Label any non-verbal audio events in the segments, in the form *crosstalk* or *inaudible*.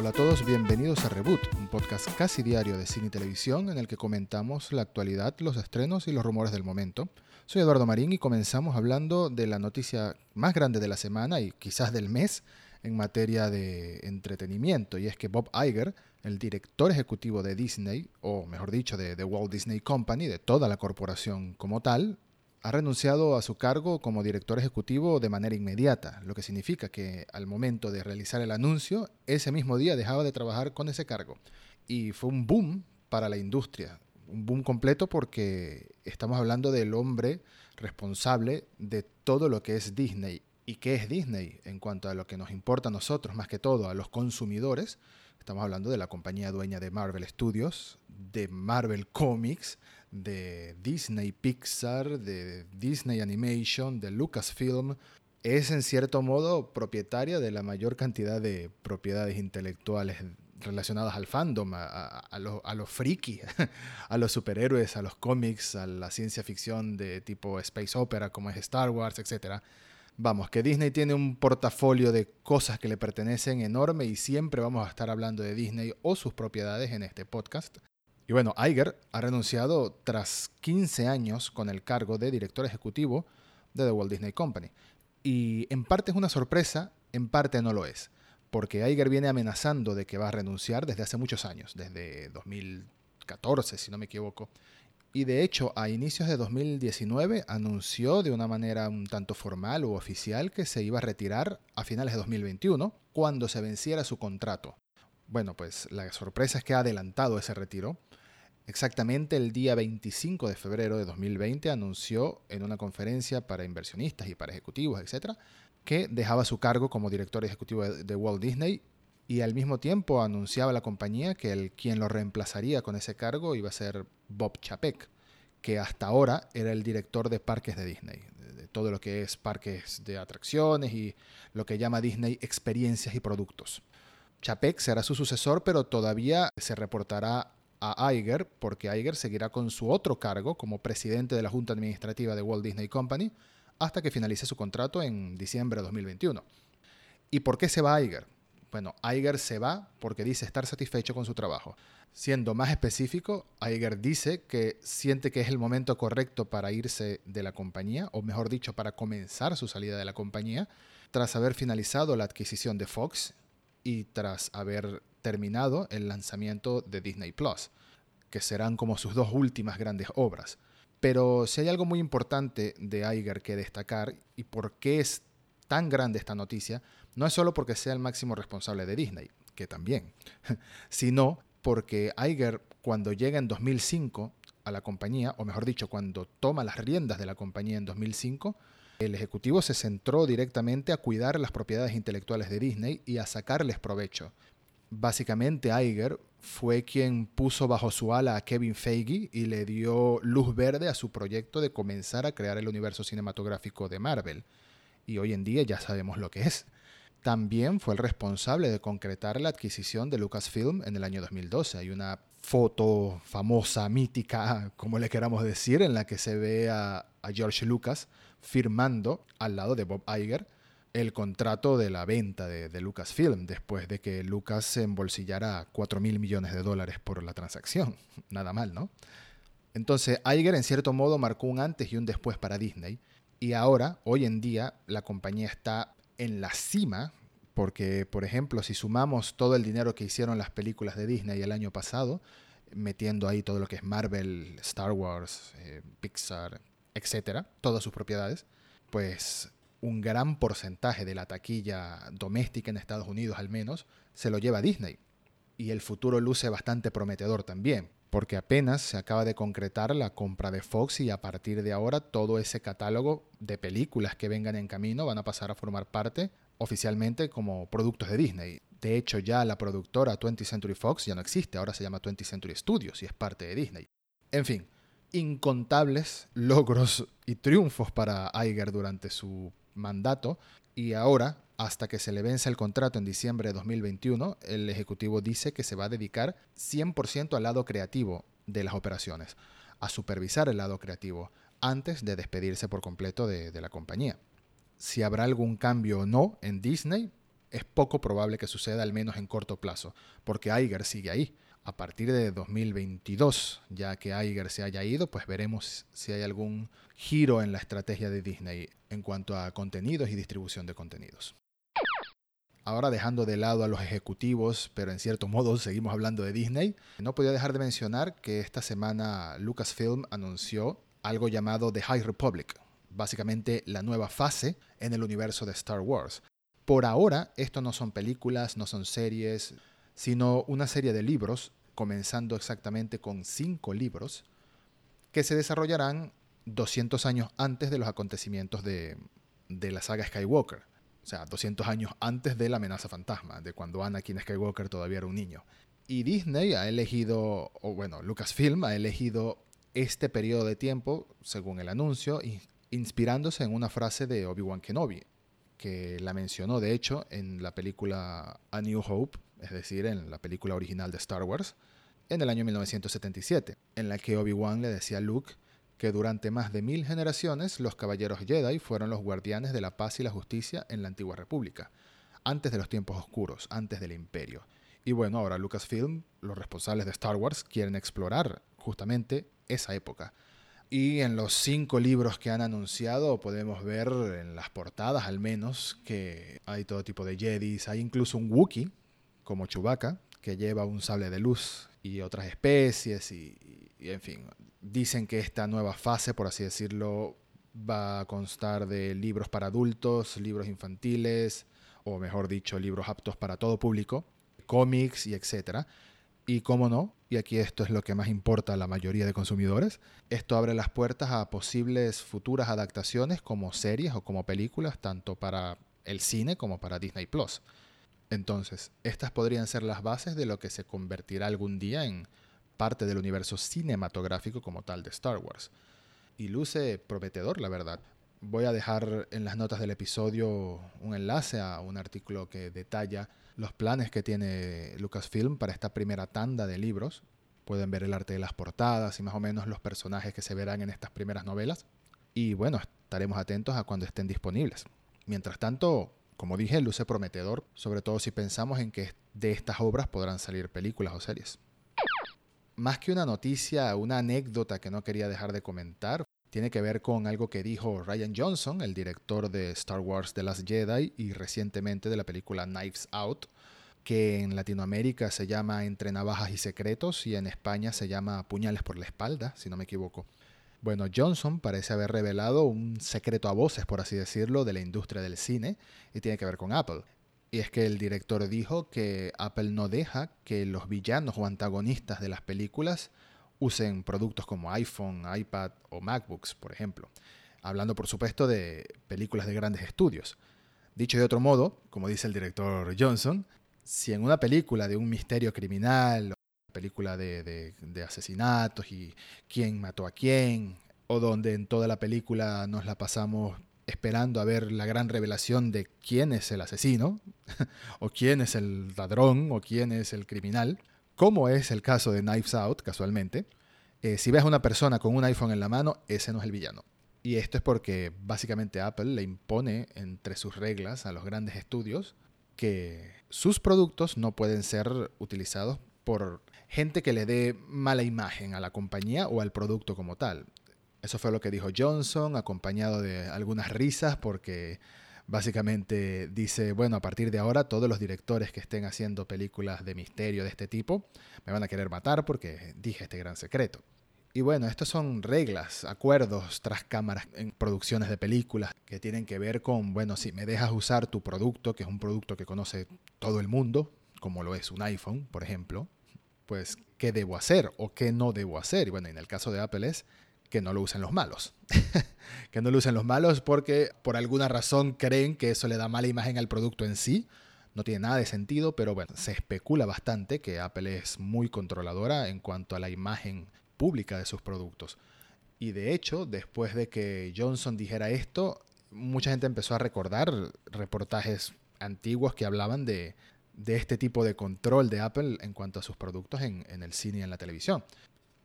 Hola a todos, bienvenidos a Reboot, un podcast casi diario de cine y televisión en el que comentamos la actualidad, los estrenos y los rumores del momento. Soy Eduardo Marín y comenzamos hablando de la noticia más grande de la semana y quizás del mes en materia de entretenimiento, y es que Bob Iger, el director ejecutivo de Disney, o mejor dicho, de Walt Disney Company, de toda la corporación como tal, ha renunciado a su cargo como director ejecutivo de manera inmediata, lo que significa que al momento de realizar el anuncio, ese mismo día dejaba de trabajar con ese cargo. Y fue un boom para la industria, un boom completo porque estamos hablando del hombre responsable de todo lo que es Disney. ¿Y qué es Disney en cuanto a lo que nos importa a nosotros, más que todo a los consumidores? Estamos hablando de la compañía dueña de Marvel Studios, de Marvel Comics, de Disney Pixar, de Disney Animation, de Lucasfilm, es en cierto modo propietaria de la mayor cantidad de propiedades intelectuales relacionadas al fandom, a, los a friki, *laughs* a los superhéroes, a los cómics, a la ciencia ficción de tipo space opera como es Star Wars, etc. Vamos, que Disney tiene un portafolio de cosas que le pertenecen enorme y siempre vamos a estar hablando de Disney o sus propiedades en este podcast. Y bueno, Iger ha renunciado tras 15 años con el cargo de director ejecutivo de The Walt Disney Company. Y en parte es una sorpresa, en parte no lo es, porque Iger viene amenazando de que va a renunciar desde hace muchos años, desde 2014, si no me equivoco. Y de hecho, a inicios de 2019 anunció de una manera un tanto formal u oficial que se iba a retirar a finales de 2021, cuando se venciera su contrato. Bueno, pues la sorpresa es que ha adelantado ese retiro Exactamente el día 25 de febrero de 2020 anunció en una conferencia para inversionistas y para ejecutivos, etcétera, que dejaba su cargo como director ejecutivo de Walt Disney y al mismo tiempo anunciaba la compañía que el quien lo reemplazaría con ese cargo iba a ser Bob Chapek, que hasta ahora era el director de parques de Disney, de todo lo que es parques de atracciones y lo que llama Disney experiencias y productos. Chapek será su sucesor, pero todavía se reportará a Iger, porque Iger seguirá con su otro cargo como presidente de la Junta Administrativa de Walt Disney Company hasta que finalice su contrato en diciembre de 2021. ¿Y por qué se va Iger? Bueno, Iger se va porque dice estar satisfecho con su trabajo. Siendo más específico, Iger dice que siente que es el momento correcto para irse de la compañía, o mejor dicho, para comenzar su salida de la compañía, tras haber finalizado la adquisición de Fox y tras haber terminado el lanzamiento de Disney Plus, que serán como sus dos últimas grandes obras. Pero si hay algo muy importante de Iger que destacar y por qué es tan grande esta noticia, no es solo porque sea el máximo responsable de Disney, que también, *laughs* sino porque Iger cuando llega en 2005 a la compañía, o mejor dicho, cuando toma las riendas de la compañía en 2005, el ejecutivo se centró directamente a cuidar las propiedades intelectuales de Disney y a sacarles provecho. Básicamente Iger fue quien puso bajo su ala a Kevin Feige y le dio luz verde a su proyecto de comenzar a crear el universo cinematográfico de Marvel. Y hoy en día ya sabemos lo que es. También fue el responsable de concretar la adquisición de Lucasfilm en el año 2012. Hay una foto famosa, mítica, como le queramos decir, en la que se ve a, George Lucas firmando al lado de Bob Iger el contrato de la venta de, Lucasfilm después de que Lucas se embolsillara 4 mil millones de dólares por la transacción. *laughs* Nada mal, ¿no? Entonces, Iger en cierto modo marcó un antes y un después para Disney. Y ahora, hoy en día, la compañía está en la cima, porque, por ejemplo, si sumamos todo el dinero que hicieron las películas de Disney el año pasado, metiendo ahí todo lo que es Marvel, Star Wars, eh, Pixar, etcétera, todas sus propiedades, pues un gran porcentaje de la taquilla doméstica en Estados Unidos al menos se lo lleva Disney. Y el futuro luce bastante prometedor también, porque apenas se acaba de concretar la compra de Fox y a partir de ahora todo ese catálogo de películas que vengan en camino van a pasar a formar parte oficialmente como productos de Disney. De hecho, ya la productora 20th Century Fox ya no existe, ahora se llama 20th Century Studios y es parte de Disney. En fin, incontables *laughs* logros y triunfos para Iger durante su mandato y ahora, hasta que se le vence el contrato en diciembre de 2021, el Ejecutivo dice que se va a dedicar 100% al lado creativo de las operaciones, a supervisar el lado creativo, antes de despedirse por completo de, de la compañía. Si habrá algún cambio o no en Disney, es poco probable que suceda al menos en corto plazo, porque Iger sigue ahí. A partir de 2022, ya que Iger se haya ido, pues veremos si hay algún giro en la estrategia de Disney en cuanto a contenidos y distribución de contenidos. Ahora dejando de lado a los ejecutivos, pero en cierto modo *laughs* seguimos hablando de Disney, no podía dejar de mencionar que esta semana Lucasfilm anunció algo llamado The High Republic, básicamente la nueva fase en el universo de Star Wars. Por ahora, esto no son películas, no son series, sino una serie de libros, comenzando exactamente con cinco libros, que se desarrollarán 200 años antes de los acontecimientos de, de la saga Skywalker. O sea, 200 años antes de la amenaza fantasma, de cuando Anakin Skywalker todavía era un niño. Y Disney ha elegido, o bueno, Lucasfilm ha elegido este periodo de tiempo, según el anuncio, inspirándose en una frase de Obi-Wan Kenobi, que la mencionó de hecho en la película A New Hope, es decir, en la película original de Star Wars, en el año 1977, en la que Obi-Wan le decía a Luke que durante más de mil generaciones los caballeros Jedi fueron los guardianes de la paz y la justicia en la antigua república, antes de los tiempos oscuros, antes del imperio. Y bueno, ahora Lucasfilm, los responsables de Star Wars, quieren explorar justamente esa época. Y en los cinco libros que han anunciado podemos ver en las portadas al menos que hay todo tipo de Jedis, hay incluso un Wookiee como Chewbacca que lleva un sable de luz y otras especies y, y en fin, Dicen que esta nueva fase, por así decirlo, va a constar de libros para adultos, libros infantiles, o mejor dicho, libros aptos para todo público, cómics y etcétera. Y cómo no, y aquí esto es lo que más importa a la mayoría de consumidores, esto abre las puertas a posibles futuras adaptaciones como series o como películas, tanto para el cine como para Disney Plus. Entonces, estas podrían ser las bases de lo que se convertirá algún día en parte del universo cinematográfico como tal de Star Wars. Y luce prometedor, la verdad. Voy a dejar en las notas del episodio un enlace a un artículo que detalla los planes que tiene Lucasfilm para esta primera tanda de libros. Pueden ver el arte de las portadas y más o menos los personajes que se verán en estas primeras novelas. Y bueno, estaremos atentos a cuando estén disponibles. Mientras tanto, como dije, luce prometedor, sobre todo si pensamos en que de estas obras podrán salir películas o series más que una noticia, una anécdota que no quería dejar de comentar, tiene que ver con algo que dijo Ryan Johnson, el director de Star Wars The Last Jedi y recientemente de la película Knives Out, que en Latinoamérica se llama Entre Navajas y Secretos y en España se llama Puñales por la Espalda, si no me equivoco. Bueno, Johnson parece haber revelado un secreto a voces, por así decirlo, de la industria del cine y tiene que ver con Apple. Y es que el director dijo que Apple no deja que los villanos o antagonistas de las películas usen productos como iPhone, iPad o MacBooks, por ejemplo. Hablando, por supuesto, de películas de grandes estudios. Dicho de otro modo, como dice el director Johnson, si en una película de un misterio criminal, película de, asesinatos y quién mató a quién, o donde en toda la película nos la pasamos esperando a ver la gran revelación de quién es el asesino, *laughs* o quién es el ladrón, o quién es el criminal, como es el caso de Knives Out, casualmente. Eh, si ves a una persona con un iPhone en la mano, ese no es el villano. Y esto es porque básicamente Apple le impone entre sus reglas a los grandes estudios que sus productos no pueden ser utilizados por gente que le dé mala imagen a la compañía o al producto como tal. Eso fue lo que dijo Johnson, acompañado de algunas risas, porque básicamente dice, bueno, a partir de ahora todos los directores que estén haciendo películas de misterio de este tipo me van a querer matar porque dije este gran secreto. Y bueno, estas son reglas, acuerdos tras cámaras en producciones de películas que tienen que ver con, bueno, si me dejas usar tu producto, que es un producto que conoce todo el mundo, como lo es un iPhone, por ejemplo, pues, ¿qué debo hacer o qué no debo hacer? Y bueno, en el caso de Apple es que no lo usen los malos. *laughs* que no lo usen los malos porque por alguna razón creen que eso le da mala imagen al producto en sí. No tiene nada de sentido, pero bueno, se especula bastante que Apple es muy controladora en cuanto a la imagen pública de sus productos. Y de hecho, después de que Johnson dijera esto, mucha gente empezó a recordar reportajes antiguos que hablaban de, este tipo de control de Apple en cuanto a sus productos en, en el cine y en la televisión.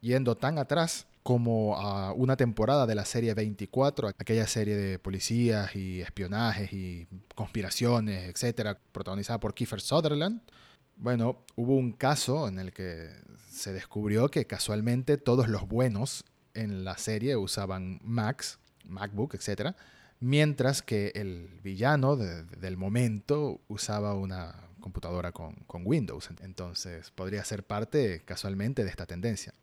Yendo tan atrás como a una temporada de la serie 24, aquella serie de policías y espionajes y conspiraciones, etcétera, protagonizada por Kiefer Sutherland. Bueno, hubo un caso en el que se descubrió que casualmente todos los buenos en la serie usaban Macs, MacBook, etcétera, mientras que el villano del momento usaba una computadora con, Windows. Entonces podría ser parte casualmente de esta tendencia.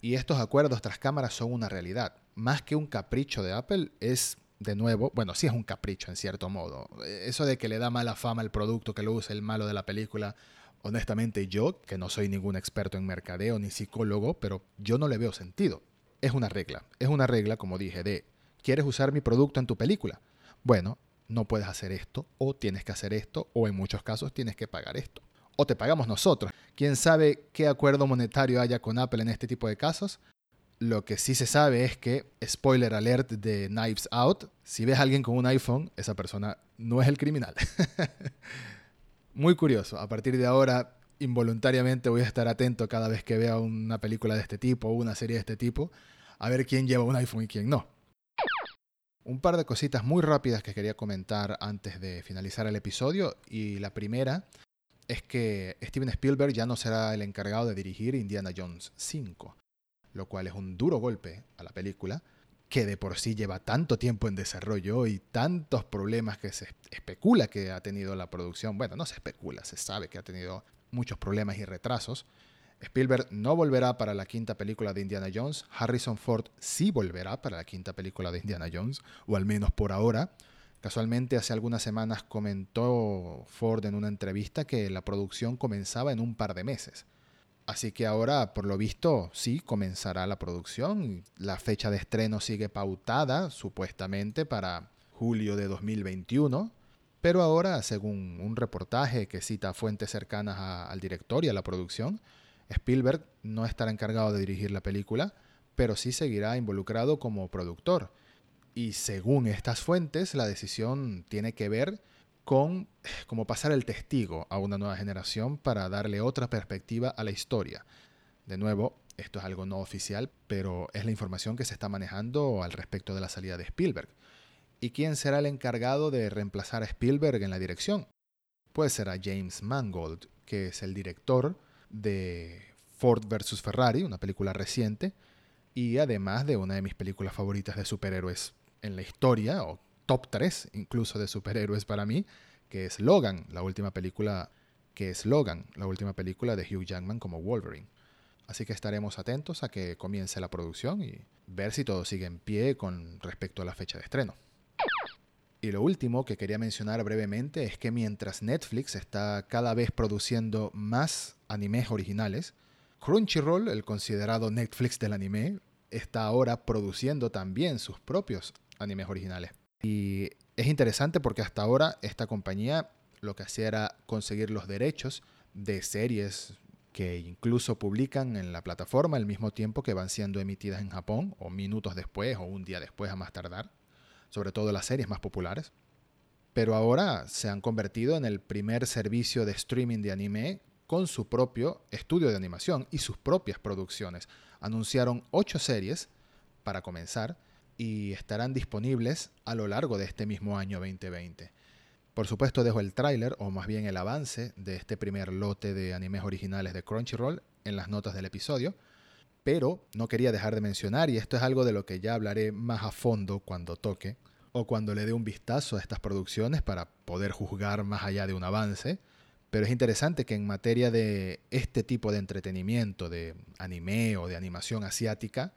Y estos acuerdos tras cámaras son una realidad. Más que un capricho de Apple, es de nuevo, bueno, sí es un capricho en cierto modo. Eso de que le da mala fama al producto que lo usa el malo de la película, honestamente yo, que no soy ningún experto en mercadeo ni psicólogo, pero yo no le veo sentido. Es una regla, es una regla, como dije, de, ¿quieres usar mi producto en tu película? Bueno, no puedes hacer esto, o tienes que hacer esto, o en muchos casos tienes que pagar esto o te pagamos nosotros. Quién sabe qué acuerdo monetario haya con Apple en este tipo de casos. Lo que sí se sabe es que, spoiler alert de Knives Out, si ves a alguien con un iPhone, esa persona no es el criminal. *laughs* Muy curioso, a partir de ahora involuntariamente voy a estar atento cada vez que vea una película de este tipo o una serie de este tipo, a ver quién lleva un iPhone y quién no. Un par de cositas muy rápidas que quería comentar antes de finalizar el episodio y la primera es que Steven Spielberg ya no será el encargado de dirigir Indiana Jones 5, lo cual es un duro golpe a la película, que de por sí lleva tanto tiempo en desarrollo y tantos problemas que se especula que ha tenido la producción. Bueno, no se especula, se sabe que ha tenido muchos problemas y retrasos. Spielberg no volverá para la quinta película de Indiana Jones, Harrison Ford sí volverá para la quinta película de Indiana Jones, o al menos por ahora. Casualmente hace algunas semanas comentó Ford en una entrevista que la producción comenzaba en un par de meses. Así que ahora, por lo visto, sí comenzará la producción. La fecha de estreno sigue pautada, supuestamente, para julio de 2021. Pero ahora, según un reportaje que cita fuentes cercanas al director y a la producción, Spielberg no estará encargado de dirigir la película, pero sí seguirá involucrado como productor y según estas fuentes, la decisión tiene que ver con cómo pasar el testigo a una nueva generación para darle otra perspectiva a la historia. De nuevo, esto es algo no oficial, pero es la información que se está manejando al respecto de la salida de Spielberg. ¿Y quién será el encargado de reemplazar a Spielberg en la dirección? Pues será James Mangold, que es el director de Ford vs. Ferrari, una película reciente, y además de una de mis películas favoritas de superhéroes en la historia, o top 3 incluso de superhéroes para mí, que es Logan, la última película que es Logan, la última película de Hugh Jackman como Wolverine. Así que estaremos atentos a que comience la producción y ver si todo sigue en pie con respecto a la fecha de estreno. Y lo último que quería mencionar brevemente es que mientras Netflix está cada vez produciendo más animes originales, Crunchyroll, el considerado Netflix del anime, está ahora produciendo también sus propios animes originales. Y es interesante porque hasta ahora esta compañía lo que hacía era conseguir los derechos de series que incluso publican en la plataforma al mismo tiempo que van siendo emitidas en Japón, o minutos después, o un día después a más tardar, sobre todo las series más populares. Pero ahora se han convertido en el primer servicio de streaming de anime con su propio estudio de animación y sus propias producciones. Anunciaron ocho series para comenzar y estarán disponibles a lo largo de este mismo año 2020. Por supuesto dejo el tráiler, o más bien el avance, de este primer lote de animes originales de Crunchyroll en las notas del episodio, pero no quería dejar de mencionar, y esto es algo de lo que ya hablaré más a fondo cuando toque, o cuando le dé un vistazo a estas producciones para poder juzgar más allá de un avance, pero es interesante que en materia de este tipo de entretenimiento, de anime o de animación asiática,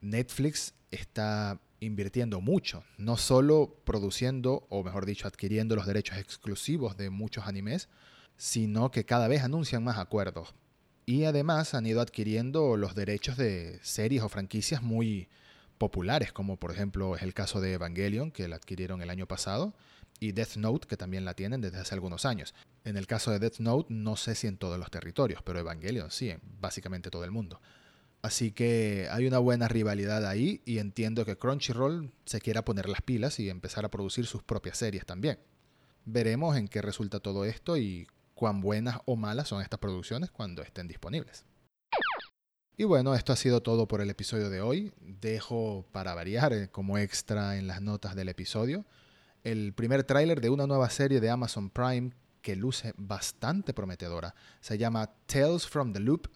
Netflix está invirtiendo mucho, no solo produciendo, o mejor dicho, adquiriendo los derechos exclusivos de muchos animes, sino que cada vez anuncian más acuerdos. Y además han ido adquiriendo los derechos de series o franquicias muy populares, como por ejemplo es el caso de Evangelion, que la adquirieron el año pasado, y Death Note, que también la tienen desde hace algunos años. En el caso de Death Note, no sé si en todos los territorios, pero Evangelion sí, en básicamente todo el mundo. Así que hay una buena rivalidad ahí y entiendo que Crunchyroll se quiera poner las pilas y empezar a producir sus propias series también. Veremos en qué resulta todo esto y cuán buenas o malas son estas producciones cuando estén disponibles. Y bueno, esto ha sido todo por el episodio de hoy. Dejo para variar eh, como extra en las notas del episodio el primer tráiler de una nueva serie de Amazon Prime que luce bastante prometedora. Se llama Tales from the Loop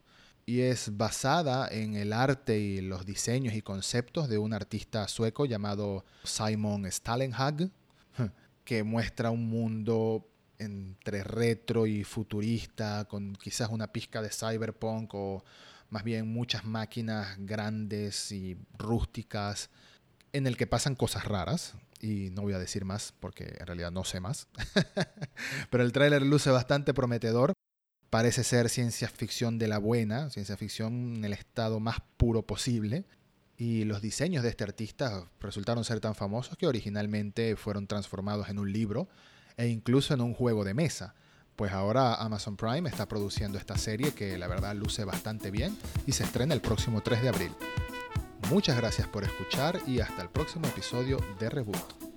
y es basada en el arte y los diseños y conceptos de un artista sueco llamado Simon Stalenhag, *laughs* que muestra un mundo entre retro y futurista, con quizás una pizca de cyberpunk o más bien muchas máquinas grandes y rústicas en el que pasan cosas raras. Y no voy a decir más porque en realidad no sé más. *laughs* Pero el tráiler luce bastante prometedor. Parece ser ciencia ficción de la buena, ciencia ficción en el estado más puro posible. Y los diseños de este artista resultaron ser tan famosos que originalmente fueron transformados en un libro e incluso en un juego de mesa pues ahora Amazon Prime está produciendo esta serie que la verdad luce bastante bien y se estrena el próximo 3 de abril. Muchas gracias por escuchar y hasta el próximo episodio de Reboot.